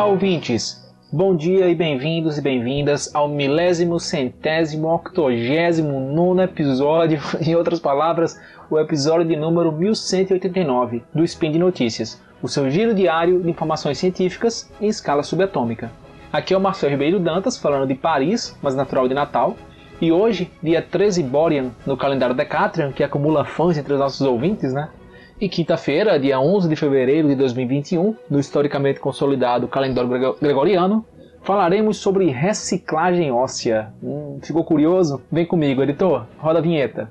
Olá, ouvintes! Bom dia e bem-vindos e bem-vindas ao milésimo, centésimo, octogésimo, nono episódio, em outras palavras, o episódio de número 1189 do Spin de Notícias, o seu giro diário de informações científicas em escala subatômica. Aqui é o Marcelo Ribeiro Dantas, falando de Paris, mas natural de Natal, e hoje, dia 13 Borean, no calendário Decatrian, que acumula fãs entre os nossos ouvintes, né? E quinta-feira, dia 11 de fevereiro de 2021, no historicamente consolidado calendário gregoriano, falaremos sobre reciclagem óssea. Hum, ficou curioso? Vem comigo, editor. Roda a vinheta.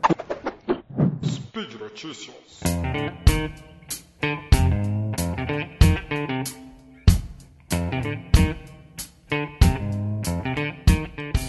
Speed Notícias.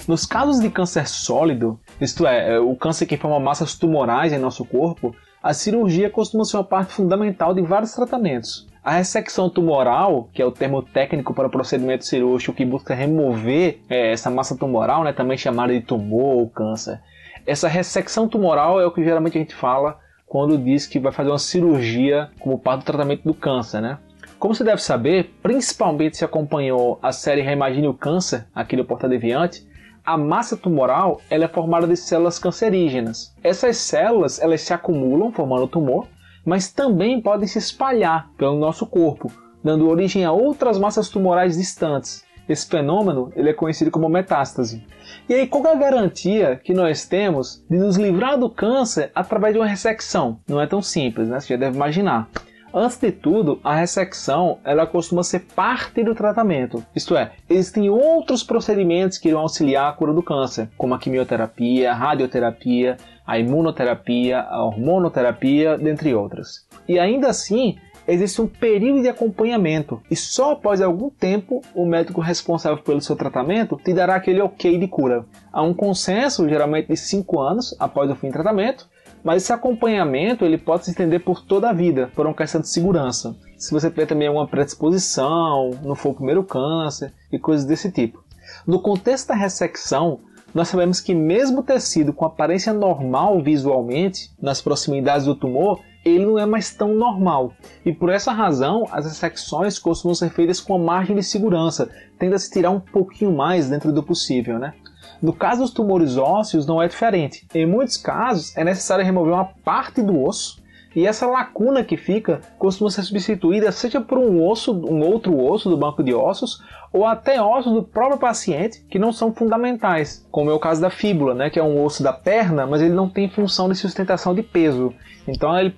Nos casos de câncer sólido, isto é, o câncer que forma massas tumorais em nosso corpo, a cirurgia costuma ser uma parte fundamental de vários tratamentos. A ressecção tumoral, que é o termo técnico para o procedimento cirúrgico que busca remover é, essa massa tumoral, né, também chamada de tumor ou câncer. Essa ressecção tumoral é o que geralmente a gente fala quando diz que vai fazer uma cirurgia como parte do tratamento do câncer, né? Como você deve saber, principalmente se acompanhou a série Reimagine o Câncer, aqui do Porta Deviante, a massa tumoral ela é formada de células cancerígenas. Essas células elas se acumulam formando tumor, mas também podem se espalhar pelo nosso corpo, dando origem a outras massas tumorais distantes. Esse fenômeno ele é conhecido como metástase. E aí, qual é a garantia que nós temos de nos livrar do câncer através de uma ressecção? Não é tão simples, né? Você já deve imaginar. Antes de tudo, a ressecção ela costuma ser parte do tratamento. Isto é, existem outros procedimentos que irão auxiliar a cura do câncer, como a quimioterapia, a radioterapia, a imunoterapia, a hormonoterapia, dentre outras. E ainda assim, existe um período de acompanhamento e só após algum tempo o médico responsável pelo seu tratamento te dará aquele ok de cura. Há um consenso, geralmente de 5 anos após o fim do tratamento, mas esse acompanhamento ele pode se estender por toda a vida, por uma questão de segurança. Se você tiver também alguma predisposição, não for o primeiro câncer e coisas desse tipo. No contexto da ressecção, nós sabemos que mesmo o tecido com aparência normal visualmente, nas proximidades do tumor, ele não é mais tão normal. E por essa razão, as ressecções costumam ser feitas com a margem de segurança, tendo a se tirar um pouquinho mais dentro do possível, né? No caso dos tumores ósseos, não é diferente. Em muitos casos, é necessário remover uma parte do osso e essa lacuna que fica costuma ser substituída seja por um osso, um outro osso do banco de ossos, ou até ossos do próprio paciente que não são fundamentais, como é o caso da fíbula, né, que é um osso da perna, mas ele não tem função de sustentação de peso. Então ele,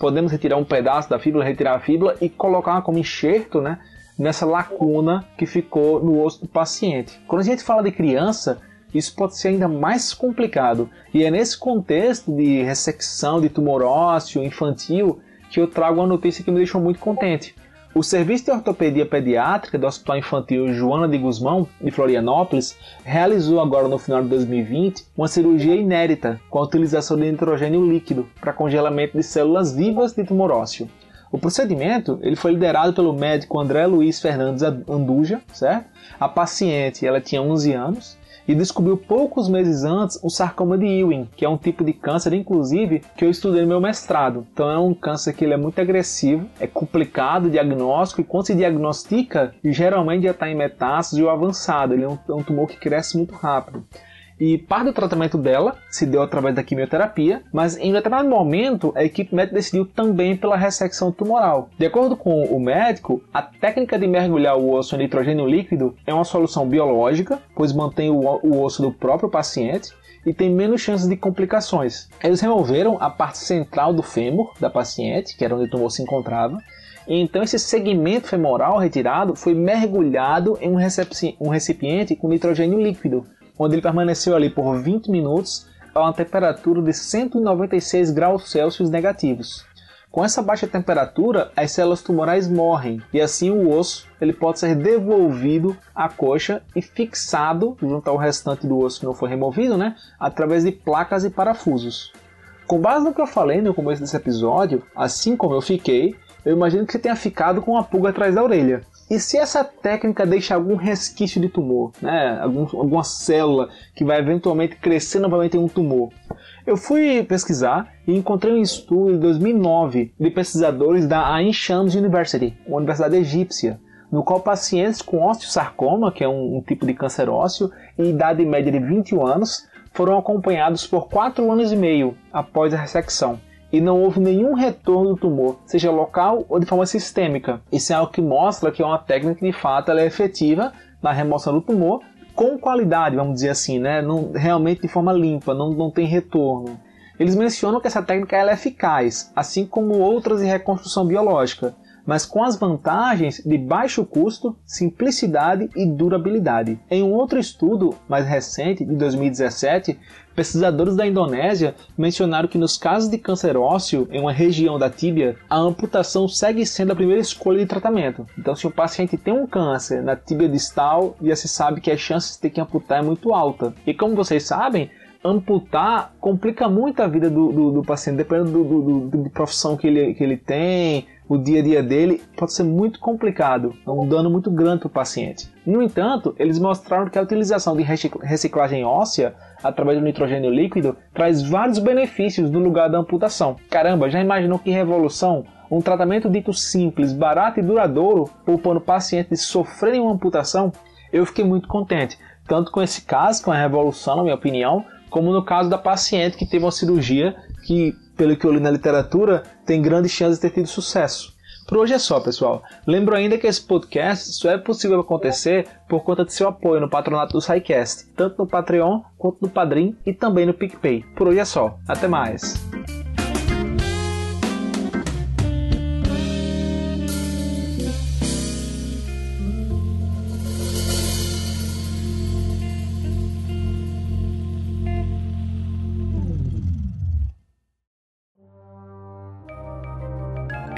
podemos retirar um pedaço da fíbula, retirar a fíbula e colocar como enxerto, né, nessa lacuna que ficou no osso do paciente. Quando a gente fala de criança, isso pode ser ainda mais complicado. E é nesse contexto de ressecção de tumor ósseo infantil que eu trago uma notícia que me deixou muito contente. O Serviço de Ortopedia Pediátrica do Hospital Infantil Joana de Guzmão, de Florianópolis, realizou agora no final de 2020 uma cirurgia inédita com a utilização de nitrogênio líquido para congelamento de células vivas de tumor ósseo. O procedimento ele foi liderado pelo médico André Luiz Fernandes Anduja, certo? A paciente ela tinha 11 anos e descobriu poucos meses antes o sarcoma de Ewing, que é um tipo de câncer, inclusive, que eu estudei no meu mestrado. Então é um câncer que ele é muito agressivo, é complicado o diagnóstico e quando se diagnostica, geralmente já está em metástase ou avançado. Ele é um, é um tumor que cresce muito rápido. E parte do tratamento dela se deu através da quimioterapia, mas em determinado momento a equipe médica decidiu também pela ressecção tumoral. De acordo com o médico, a técnica de mergulhar o osso em nitrogênio líquido é uma solução biológica, pois mantém o, osso do próprio paciente e tem menos chances de complicações. Eles removeram a parte central do fêmur da paciente, que era onde o tumor se encontrava, então esse segmento femoral retirado foi mergulhado em um recipiente com nitrogênio líquido, onde ele permaneceu ali por 20 minutos a uma temperatura de 196 graus Celsius negativos. Com essa baixa temperatura, as células tumorais morrem e assim o osso ele pode ser devolvido à coxa e fixado junto ao restante do osso que não foi removido, né, através de placas e parafusos. Com base no que eu falei no começo desse episódio, assim como eu fiquei, eu imagino que você tenha ficado com uma pulga atrás da orelha. E se essa técnica deixa algum resquício de tumor, né? Algum, alguma célula que vai eventualmente crescer novamente em um tumor? Eu fui pesquisar e encontrei um estudo de 2009 de pesquisadores da Ain Shams University, uma universidade egípcia, no qual pacientes com osteosarcoma, que é um, um tipo de câncer ósseo, em idade média de 21 anos, foram acompanhados por 4 anos e meio após a ressecção e não houve nenhum retorno do tumor, seja local ou de forma sistêmica. Isso é algo que mostra que é uma técnica que de fato ela é efetiva na remoção do tumor com qualidade, vamos dizer assim, né? Não, realmente de forma limpa, não, não tem retorno. Eles mencionam que essa técnica é eficaz, assim como outras em reconstrução biológica, mas com as vantagens de baixo custo, simplicidade e durabilidade. Em um outro estudo mais recente, de 2017, pesquisadores da Indonésia mencionaram que nos casos de câncer ósseo em uma região da tíbia, a amputação segue sendo a primeira escolha de tratamento. Então, se o paciente tem um câncer na tíbia distal, já se sabe que a chance de ter que amputar é muito alta. E como vocês sabem, amputar complica muito a vida do, do, do paciente, dependendo do, do, do, profissão que ele, que ele tem, o dia a dia dele, pode ser muito complicado, é um dano muito grande para o paciente. No entanto, eles mostraram que a utilização de reciclagem óssea através do nitrogênio líquido traz vários benefícios no lugar da amputação. Caramba, já imaginou que revolução? Um tratamento dito simples, barato e duradouro, poupando pacientes de sofrerem uma amputação? Eu fiquei muito contente, tanto com esse caso, com a revolução, na minha opinião, como no caso da paciente que teve uma cirurgia que, pelo que eu li na literatura, tem grandes chances de ter tido sucesso. Por hoje é só, pessoal. Lembro ainda que esse podcast só é possível acontecer por conta de seu apoio no patronato do SciCast, tanto no Patreon quanto no Padrim e também no PicPay. Por hoje é só. Até mais.